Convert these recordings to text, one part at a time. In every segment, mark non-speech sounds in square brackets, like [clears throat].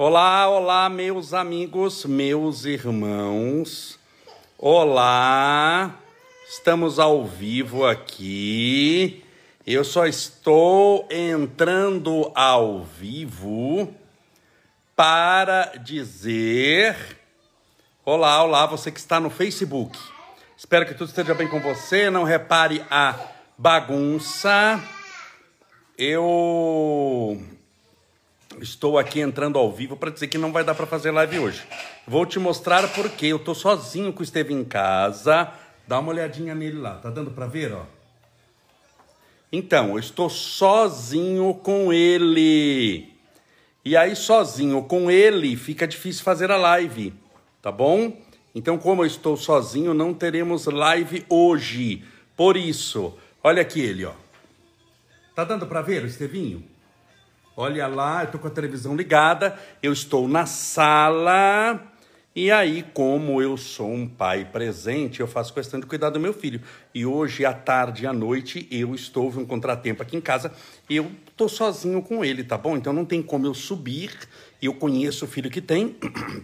Olá, olá, meus amigos, meus irmãos. Olá, estamos ao vivo aqui. Eu só estou entrando ao vivo para dizer: Olá, olá, você que está no Facebook. Espero que tudo esteja bem com você. Não repare a bagunça. Eu estou aqui entrando ao vivo para dizer que não vai dar para fazer live hoje. Vou te mostrar porque eu tô sozinho com o Esteve em casa. Dá uma olhadinha nele lá. Tá dando para ver, ó? Então, eu estou sozinho com ele. E aí sozinho com ele fica difícil fazer a live, tá bom? Então, como eu estou sozinho, não teremos live hoje. Por isso, olha aqui ele, ó. Tá dando para ver o Estevinho? Olha lá, eu tô com a televisão ligada, eu estou na sala. E aí, como eu sou um pai presente, eu faço questão de cuidar do meu filho. E hoje, à tarde e à noite, eu estou um contratempo aqui em casa. Eu tô sozinho com ele, tá bom? Então não tem como eu subir. Eu conheço o filho que tem.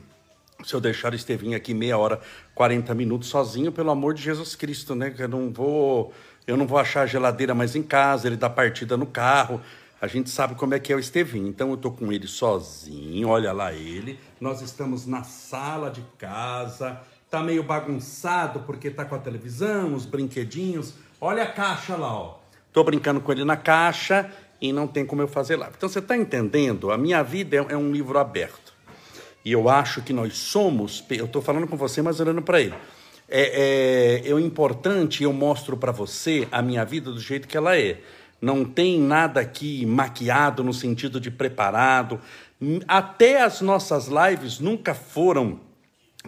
[clears throat] Se eu deixar o Estevinho aqui meia hora, 40 minutos sozinho, pelo amor de Jesus Cristo, né? Eu não vou, eu não vou achar a geladeira mais em casa, ele dá partida no carro. A gente sabe como é que é o Estevinho. Então eu tô com ele sozinho, olha lá ele. Nós estamos na sala de casa. Tá meio bagunçado porque tá com a televisão, os brinquedinhos. Olha a caixa lá, ó. Tô brincando com ele na caixa e não tem como eu fazer lá. Então você tá entendendo? A minha vida é, é um livro aberto. E eu acho que nós somos, eu tô falando com você, mas olhando para ele. É, é, é importante, eu mostro para você a minha vida do jeito que ela é não tem nada aqui maquiado no sentido de preparado. Até as nossas lives nunca foram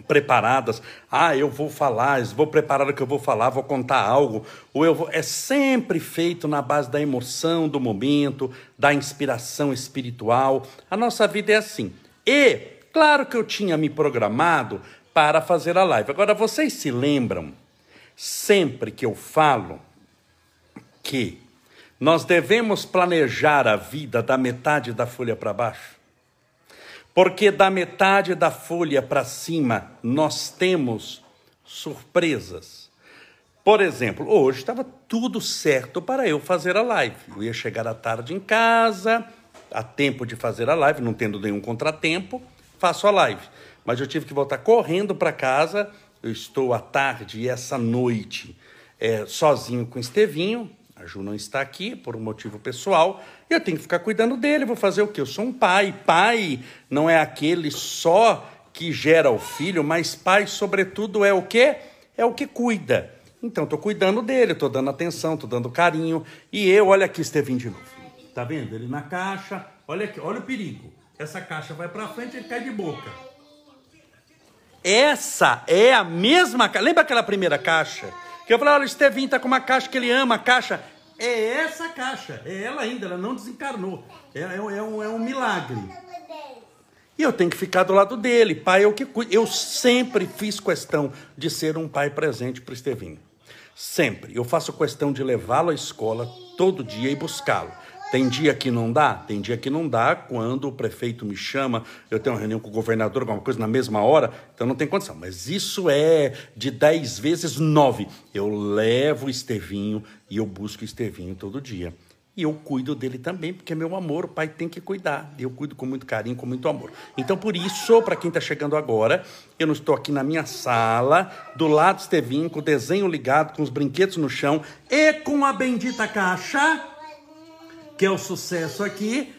preparadas. Ah, eu vou falar, vou preparar o que eu vou falar, vou contar algo, ou eu vou... é sempre feito na base da emoção do momento, da inspiração espiritual. A nossa vida é assim. E claro que eu tinha me programado para fazer a live. Agora vocês se lembram sempre que eu falo que nós devemos planejar a vida da metade da folha para baixo. Porque da metade da folha para cima nós temos surpresas. Por exemplo, hoje estava tudo certo para eu fazer a live. Eu ia chegar à tarde em casa, a tempo de fazer a live, não tendo nenhum contratempo, faço a live. Mas eu tive que voltar correndo para casa. Eu estou à tarde e essa noite é, sozinho com Estevinho, a Ju não está aqui por um motivo pessoal. Eu tenho que ficar cuidando dele. Vou fazer o quê? Eu sou um pai. Pai não é aquele só que gera o filho, mas pai, sobretudo, é o quê? É o que cuida. Então, estou cuidando dele, estou dando atenção, estou dando carinho. E eu, olha aqui, Estevinho de novo. Tá vendo? Ele na caixa. Olha aqui, olha o perigo. Essa caixa vai para frente e ele cai de boca. Essa é a mesma caixa. Lembra aquela primeira caixa? Que eu falei, olha, o Estevinho tá com uma caixa que ele ama, a caixa. É essa caixa, é ela ainda, ela não desencarnou. É, é, é, um, é um milagre. E eu tenho que ficar do lado dele. Pai o que cuida. Eu sempre fiz questão de ser um pai presente para o Estevinho. Sempre. Eu faço questão de levá-lo à escola todo dia e buscá-lo. Tem dia que não dá? Tem dia que não dá quando o prefeito me chama, eu tenho uma reunião com o governador, alguma coisa na mesma hora, então não tem condição. Mas isso é de 10 vezes 9. Eu levo o Estevinho e eu busco o Estevinho todo dia. E eu cuido dele também, porque é meu amor, o pai tem que cuidar. Eu cuido com muito carinho, com muito amor. Então, por isso, para quem está chegando agora, eu não estou aqui na minha sala, do lado do Estevinho, com o desenho ligado, com os brinquedos no chão e com a bendita caixa que é o sucesso aqui,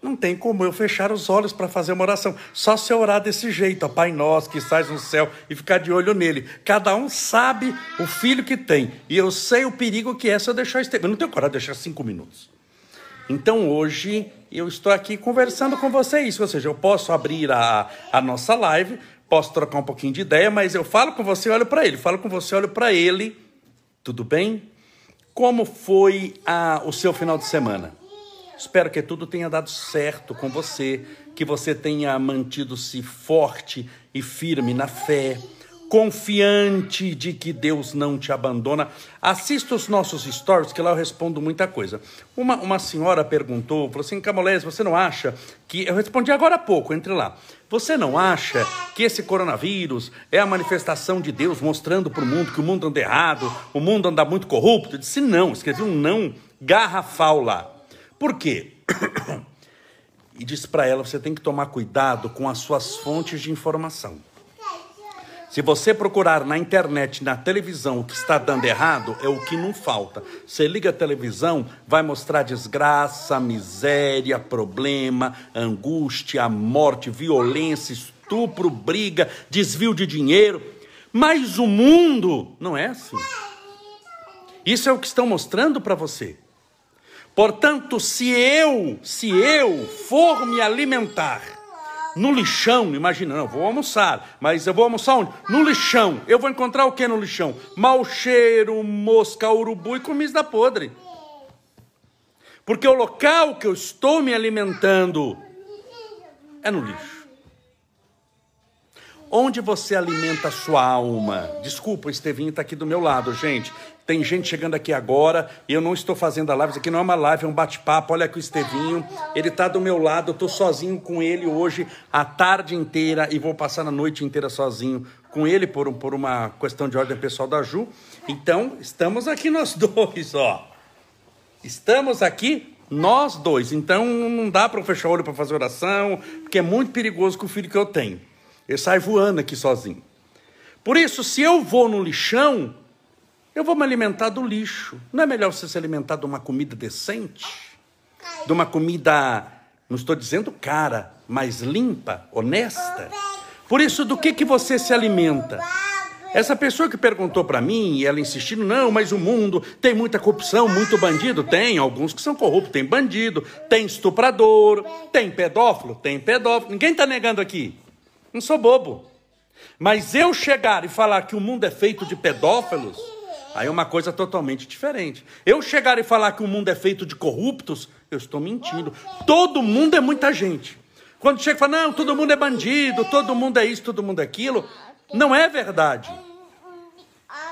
não tem como eu fechar os olhos para fazer uma oração. Só se eu orar desse jeito, ó, Pai nosso que estás no céu, e ficar de olho nele. Cada um sabe o filho que tem. E eu sei o perigo que é se eu deixar esse Eu não tenho coragem de deixar cinco minutos. Então hoje eu estou aqui conversando com vocês. Ou seja, eu posso abrir a, a nossa live, posso trocar um pouquinho de ideia, mas eu falo com você, olho para ele. Falo com você, olho para ele. Tudo bem? Como foi a, o seu final de semana? Espero que tudo tenha dado certo com você, que você tenha mantido-se forte e firme na fé. Confiante de que Deus não te abandona. Assista os nossos stories, que lá eu respondo muita coisa. Uma, uma senhora perguntou, falou assim, Camolés, você não acha que... Eu respondi agora há pouco, entre lá. Você não acha que esse coronavírus é a manifestação de Deus mostrando para o mundo que o mundo anda errado, o mundo anda muito corrupto? Eu disse não, escrevi um não garrafal lá. Por quê? [coughs] e disse para ela, você tem que tomar cuidado com as suas fontes de informação. Se você procurar na internet, na televisão, o que está dando errado, é o que não falta. Você liga a televisão, vai mostrar desgraça, miséria, problema, angústia, morte, violência, estupro, briga, desvio de dinheiro. Mas o mundo não é assim. Isso é o que estão mostrando para você. Portanto, se eu, se eu for me alimentar no lixão, imagina, não, vou almoçar, mas eu vou almoçar onde? No lixão. Eu vou encontrar o que no lixão? Mau cheiro, mosca, urubu e comida podre. Porque o local que eu estou me alimentando é no lixo. Onde você alimenta a sua alma? Desculpa, o Estevinho está aqui do meu lado, gente. Tem gente chegando aqui agora, e eu não estou fazendo a live, isso aqui não é uma live, é um bate-papo. Olha aqui o Estevinho, ele está do meu lado, eu estou sozinho com ele hoje a tarde inteira e vou passar a noite inteira sozinho com ele por, por uma questão de ordem pessoal da Ju. Então, estamos aqui nós [laughs] dois, ó. Estamos aqui nós dois. Então, não dá para fechar o olho para fazer oração, porque é muito perigoso com o filho que eu tenho. Ele sai voando aqui sozinho. Por isso, se eu vou no lixão, eu vou me alimentar do lixo. Não é melhor você se alimentar de uma comida decente? De uma comida, não estou dizendo cara, mas limpa, honesta? Por isso, do que, que você se alimenta? Essa pessoa que perguntou para mim, e ela insistindo, não, mas o mundo tem muita corrupção, muito bandido. Tem, alguns que são corruptos, tem bandido, tem estuprador, tem pedófilo, tem pedófilo. Ninguém está negando aqui. Não sou bobo. Mas eu chegar e falar que o mundo é feito de pedófilos, Aí é uma coisa totalmente diferente. Eu chegar e falar que o mundo é feito de corruptos, eu estou mentindo. Todo mundo é muita gente. Quando chega e fala, não, todo mundo é bandido, todo mundo é isso, todo mundo é aquilo, não é verdade.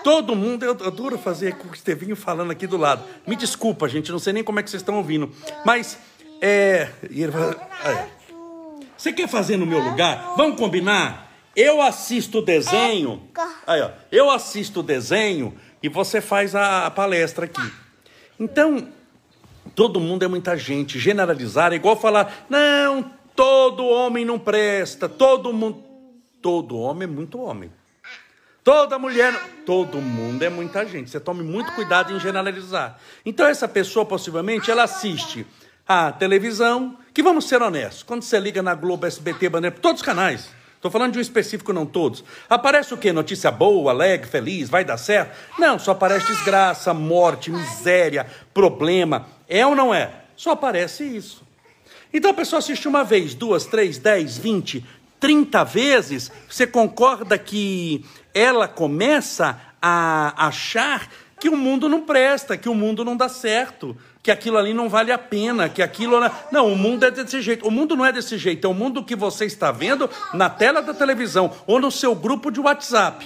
Todo mundo, eu adoro fazer com o Estevinho falando aqui do lado. Me desculpa, gente, não sei nem como é que vocês estão ouvindo. Mas, é. Você quer fazer no meu lugar? Vamos combinar? Eu assisto o desenho. Aí, ó, eu assisto o desenho e você faz a, palestra aqui. Então, todo mundo é muita gente. Generalizar é igual falar, não, todo homem não presta, todo mundo. Todo homem é muito homem. Toda mulher, todo mundo é muita gente. Você tome muito cuidado em generalizar. Então essa pessoa possivelmente ela assiste a televisão, que vamos ser honestos, quando você liga na Globo, SBT, Bandeira, todos os canais, Estou falando de um específico, não todos. Aparece o quê? Notícia boa, alegre, feliz, vai dar certo? Não, só aparece desgraça, morte, miséria, problema. É ou não é? Só aparece isso. Então a pessoa assiste uma vez, duas, três, dez, vinte, trinta vezes. Você concorda que ela começa a achar que o mundo não presta, que o mundo não dá certo, que aquilo ali não vale a pena, que aquilo. Não, o mundo é desse jeito. O mundo não é desse jeito, é o mundo que você está vendo na tela da televisão ou no seu grupo de WhatsApp.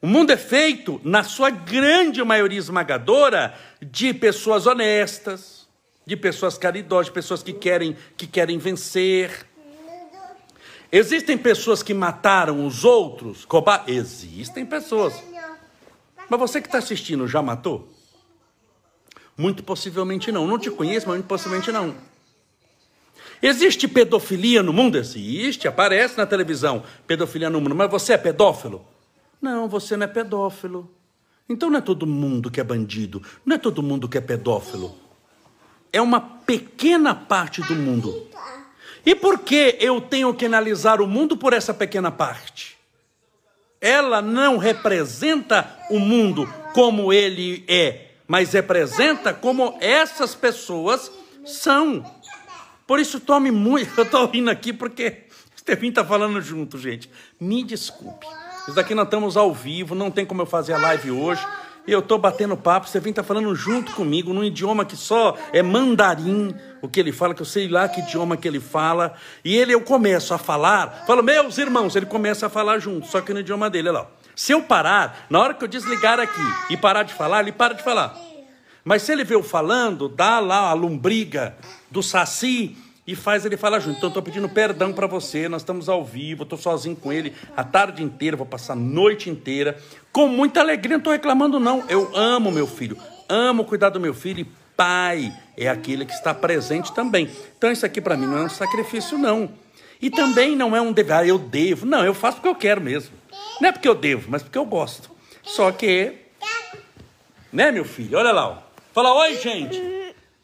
O mundo é feito, na sua grande maioria esmagadora, de pessoas honestas, de pessoas caridosas, de pessoas que querem, que querem vencer. Existem pessoas que mataram os outros? Coba... Existem pessoas. Mas você que está assistindo já matou? Muito possivelmente não. Não te conheço, mas muito possivelmente não. Existe pedofilia no mundo? Existe, aparece na televisão pedofilia no mundo. Mas você é pedófilo? Não, você não é pedófilo. Então não é todo mundo que é bandido, não é todo mundo que é pedófilo. É uma pequena parte do mundo. E por que eu tenho que analisar o mundo por essa pequena parte? ela não representa o mundo como ele é, mas representa como essas pessoas são. Por isso, tome muito. [laughs] Eu estou rindo aqui porque Estevinho está falando junto, gente. Me desculpe. Isso daqui nós estamos ao vivo, não tem como eu fazer a live hoje. Eu tô batendo papo, você vem tá falando junto comigo num idioma que só é mandarim, o que ele fala, que eu sei lá que idioma que ele fala. E ele eu começo a falar, falo, meus irmãos, ele começa a falar junto, só que no idioma dele, olha lá. Se eu parar, na hora que eu desligar aqui e parar de falar, ele para de falar. Mas se ele vê eu falando, dá lá a lombriga do saci e faz ele falar junto. Então, estou pedindo perdão para você. Nós estamos ao vivo, estou sozinho com ele a tarde inteira, vou passar a noite inteira. Com muita alegria, não estou reclamando, não. Eu amo meu filho, amo cuidar do meu filho. E pai é aquele que está presente também. Então, isso aqui para mim não é um sacrifício, não. E também não é um dever. Ah, eu devo. Não, eu faço porque eu quero mesmo. Não é porque eu devo, mas porque eu gosto. Só que. Né, meu filho? Olha lá. Ó. Fala, oi, gente.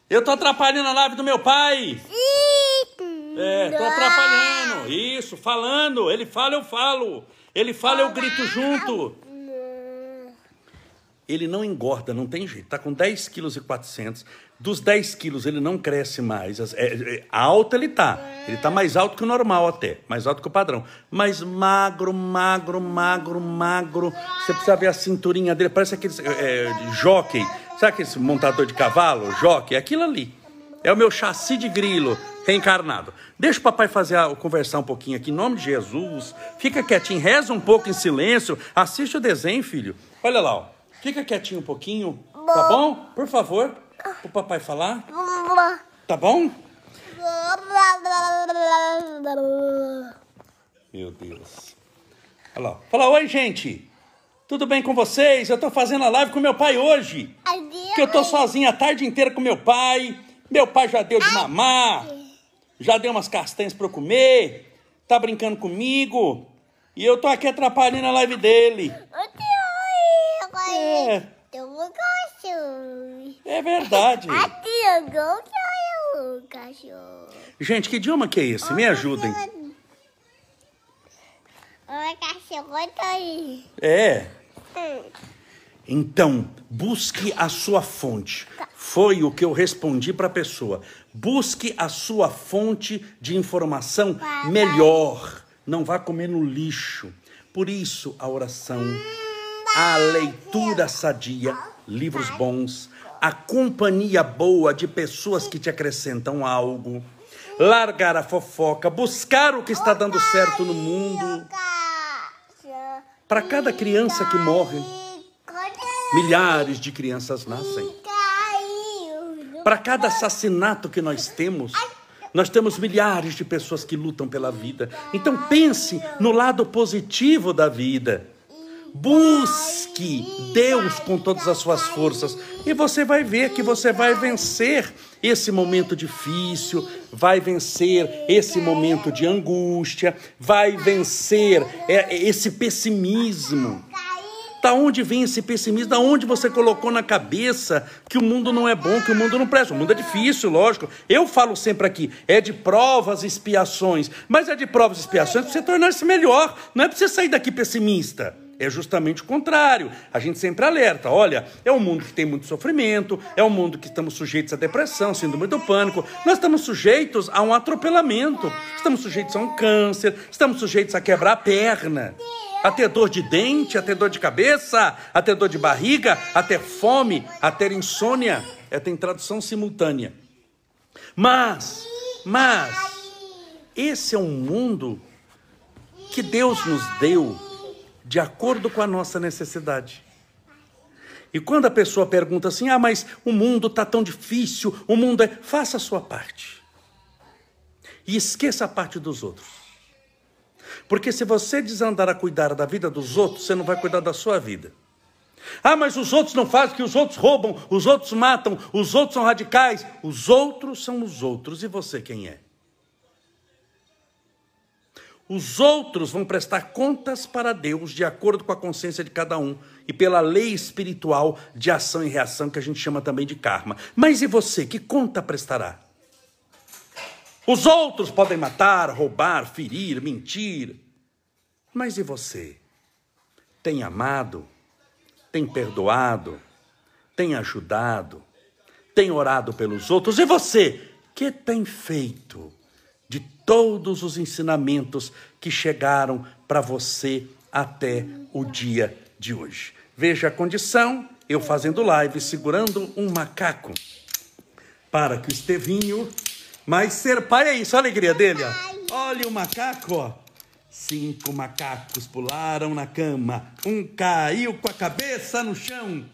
Eu tô atrapalhando a live do meu pai. É, tô atrapalhando. Isso, falando. Ele fala, eu falo. Ele fala, eu grito junto. Ele não engorda, não tem jeito. Tá com 10 quilos e 400. Dos 10 quilos ele não cresce mais. É, é, alto ele tá. Ele tá mais alto que o normal até. Mais alto que o padrão. Mas magro, magro, magro, magro. Você precisa ver a cinturinha dele. Parece aquele é, jockey. Sabe aquele montador de cavalo? Jockey? É aquilo ali. É o meu chassi de grilo reencarnado. Deixa o papai fazer a, conversar um pouquinho aqui, em nome de Jesus. Fica quietinho, reza um pouco em silêncio. Assiste o desenho, filho. Olha lá, ó. Fica quietinho um pouquinho. Tá bom? Por favor, o papai falar. Tá bom? Meu Deus. Olha lá. Fala, oi, gente. Tudo bem com vocês? Eu tô fazendo a live com meu pai hoje. Que eu tô sozinho a tarde inteira com meu pai. Meu pai já deu de mamar já deu umas castanhas para eu comer, tá brincando comigo, e eu tô aqui atrapalhando a live dele. É. É verdade. [laughs] Gente, que idioma que é esse? Me ajudem. É. Hum. Então, busque a sua fonte. Foi o que eu respondi para a pessoa. Busque a sua fonte de informação melhor. Não vá comer no lixo. Por isso, a oração, a leitura sadia, livros bons, a companhia boa de pessoas que te acrescentam algo, largar a fofoca, buscar o que está dando certo no mundo. Para cada criança que morre, milhares de crianças nascem. Para cada assassinato que nós temos, nós temos milhares de pessoas que lutam pela vida. Então pense no lado positivo da vida. Busque Deus com todas as suas forças e você vai ver que você vai vencer esse momento difícil, vai vencer esse momento de angústia, vai vencer é, esse pessimismo. Da onde vem esse pessimismo? Da onde você colocou na cabeça que o mundo não é bom, que o mundo não presta? O mundo é difícil, lógico. Eu falo sempre aqui, é de provas e expiações. Mas é de provas e expiações para você tornar-se melhor. Não é para você sair daqui pessimista. É justamente o contrário. A gente sempre alerta: olha, é um mundo que tem muito sofrimento, é um mundo que estamos sujeitos à depressão, síndrome do pânico, nós estamos sujeitos a um atropelamento, estamos sujeitos a um câncer, estamos sujeitos a quebrar a perna a ter dor de dente, a ter dor de cabeça, a ter dor de barriga, a ter fome, a ter insônia. É, tem tradução simultânea. Mas, mas, esse é um mundo que Deus nos deu de acordo com a nossa necessidade. E quando a pessoa pergunta assim: ah, mas o mundo está tão difícil, o mundo é. Faça a sua parte. E esqueça a parte dos outros. Porque se você desandar a cuidar da vida dos outros, você não vai cuidar da sua vida. Ah, mas os outros não fazem, que os outros roubam, os outros matam, os outros são radicais. Os outros são os outros. E você quem é? Os outros vão prestar contas para Deus de acordo com a consciência de cada um e pela lei espiritual de ação e reação que a gente chama também de karma. Mas e você, que conta prestará? Os outros podem matar, roubar, ferir, mentir. Mas e você? Tem amado? Tem perdoado? Tem ajudado? Tem orado pelos outros? E você? Que tem feito todos os ensinamentos que chegaram para você até o dia de hoje? Veja a condição eu fazendo live, segurando um macaco, para que o Estevinho, mas ser pai é isso, a alegria dele, ó. Olha o macaco, ó. Cinco macacos pularam na cama, um caiu com a cabeça no chão.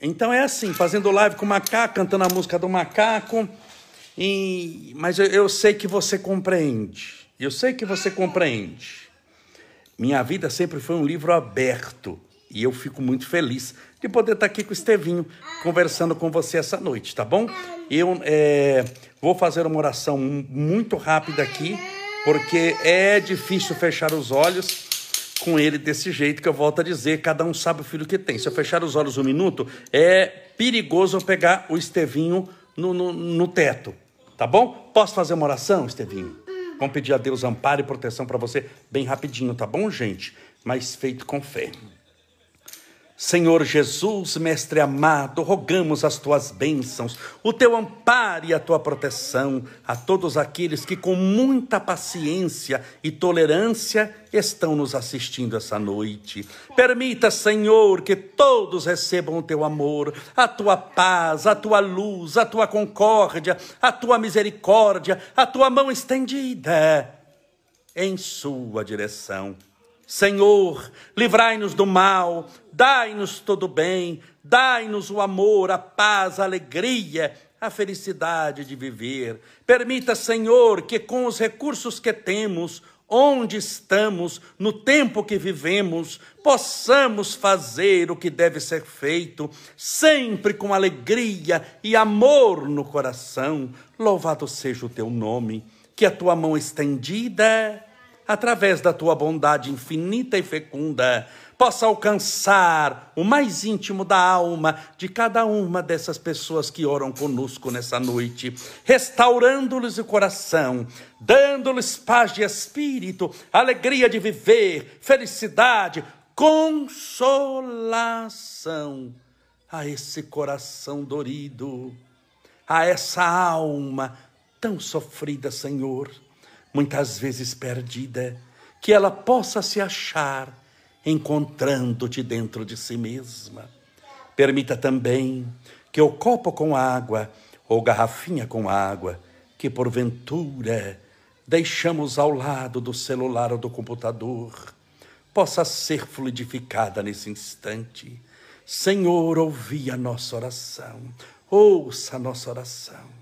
Então é assim, fazendo live com o macaco, cantando a música do macaco. Mas eu, eu sei que você compreende. Eu sei que você compreende. Minha vida sempre foi um livro aberto. E eu fico muito feliz de poder estar aqui com o Estevinho, conversando com você essa noite, tá bom? Eu é, vou fazer uma oração muito rápida aqui, porque é difícil fechar os olhos com ele desse jeito que eu volto a dizer, cada um sabe o filho que tem. Se eu fechar os olhos um minuto, é perigoso eu pegar o Estevinho no, no, no teto, tá bom? Posso fazer uma oração, Estevinho? Vamos pedir a Deus amparo e proteção para você bem rapidinho, tá bom, gente? Mas feito com fé. Senhor Jesus, Mestre amado, rogamos as tuas bênçãos, o teu amparo e a tua proteção a todos aqueles que, com muita paciência e tolerância, estão nos assistindo essa noite. Permita, Senhor, que todos recebam o teu amor, a tua paz, a tua luz, a tua concórdia, a tua misericórdia, a tua mão estendida em sua direção. Senhor, livrai-nos do mal, dai-nos todo bem, dai-nos o amor, a paz, a alegria, a felicidade de viver. Permita, Senhor, que com os recursos que temos, onde estamos, no tempo que vivemos, possamos fazer o que deve ser feito, sempre com alegria e amor no coração. Louvado seja o teu nome, que a tua mão estendida através da tua bondade infinita e fecunda, possa alcançar o mais íntimo da alma de cada uma dessas pessoas que oram conosco nessa noite, restaurando-lhes o coração, dando-lhes paz de espírito, alegria de viver, felicidade, consolação a esse coração dorido, a essa alma tão sofrida, Senhor muitas vezes perdida, que ela possa se achar encontrando-te dentro de si mesma. Permita também que o copo com água ou garrafinha com água, que porventura deixamos ao lado do celular ou do computador, possa ser fluidificada nesse instante. Senhor, ouvi a nossa oração, ouça a nossa oração.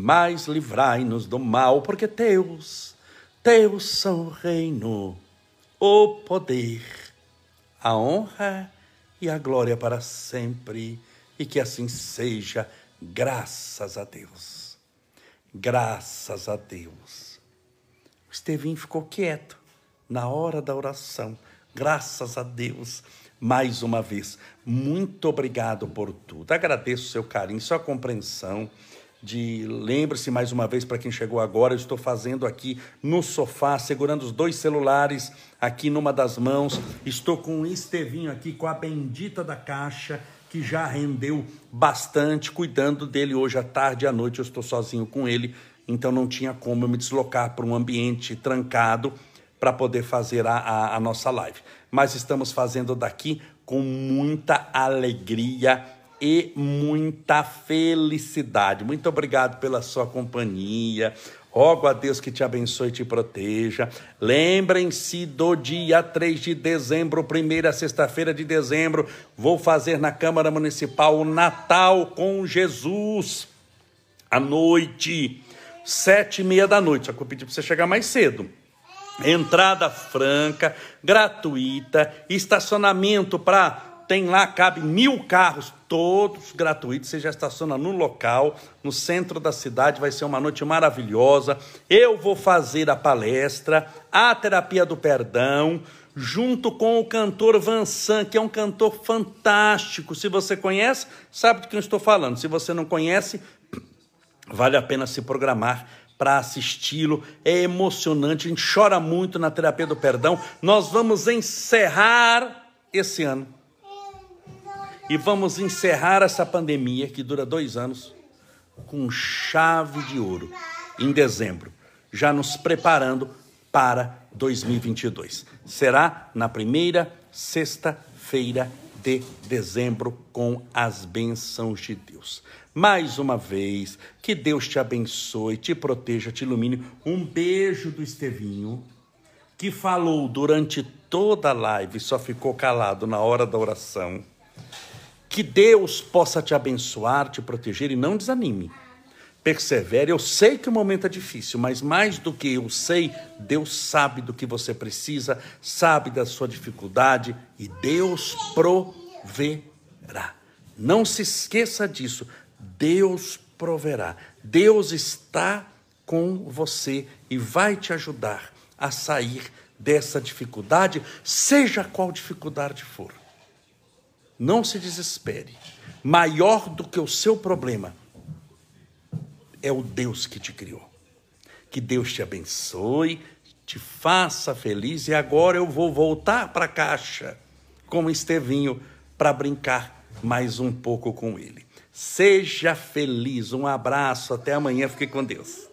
mas livrai-nos do mal, porque teus, teus são o reino, o poder, a honra e a glória para sempre, e que assim seja, graças a Deus. Graças a Deus. O Estevinho ficou quieto na hora da oração. Graças a Deus. Mais uma vez, muito obrigado por tudo. Agradeço seu carinho, sua compreensão de lembre-se mais uma vez para quem chegou agora, eu estou fazendo aqui no sofá, segurando os dois celulares aqui numa das mãos. Estou com o Estevinho aqui com a bendita da caixa que já rendeu bastante, cuidando dele hoje à tarde e à noite. Eu estou sozinho com ele, então não tinha como eu me deslocar para um ambiente trancado para poder fazer a, a, a nossa live. Mas estamos fazendo daqui com muita alegria e muita felicidade. Muito obrigado pela sua companhia. Rogo a Deus que te abençoe e te proteja. Lembrem-se do dia 3 de dezembro, primeira sexta-feira de dezembro, vou fazer na Câmara Municipal o Natal com Jesus. À noite, sete e meia da noite. Só que eu pedi para você chegar mais cedo. Entrada franca, gratuita, estacionamento para tem lá, cabe mil carros, todos gratuitos. Você já estaciona no local, no centro da cidade. Vai ser uma noite maravilhosa. Eu vou fazer a palestra, a terapia do perdão, junto com o cantor Vansan, que é um cantor fantástico. Se você conhece, sabe de quem eu estou falando. Se você não conhece, vale a pena se programar para assisti-lo. É emocionante, a gente chora muito na terapia do perdão. Nós vamos encerrar esse ano. E vamos encerrar essa pandemia que dura dois anos com chave de ouro em dezembro, já nos preparando para 2022. Será na primeira sexta-feira de dezembro com as bênçãos de Deus. Mais uma vez, que Deus te abençoe, te proteja, te ilumine. Um beijo do Estevinho, que falou durante toda a live, só ficou calado na hora da oração. Que Deus possa te abençoar, te proteger e não desanime persevere. Eu sei que o momento é difícil, mas mais do que eu sei, Deus sabe do que você precisa, sabe da sua dificuldade e Deus proverá. Não se esqueça disso. Deus proverá. Deus está com você e vai te ajudar a sair dessa dificuldade, seja qual dificuldade for. Não se desespere. Maior do que o seu problema é o Deus que te criou. Que Deus te abençoe, te faça feliz. E agora eu vou voltar para a caixa com o Estevinho para brincar mais um pouco com ele. Seja feliz, um abraço, até amanhã, fique com Deus.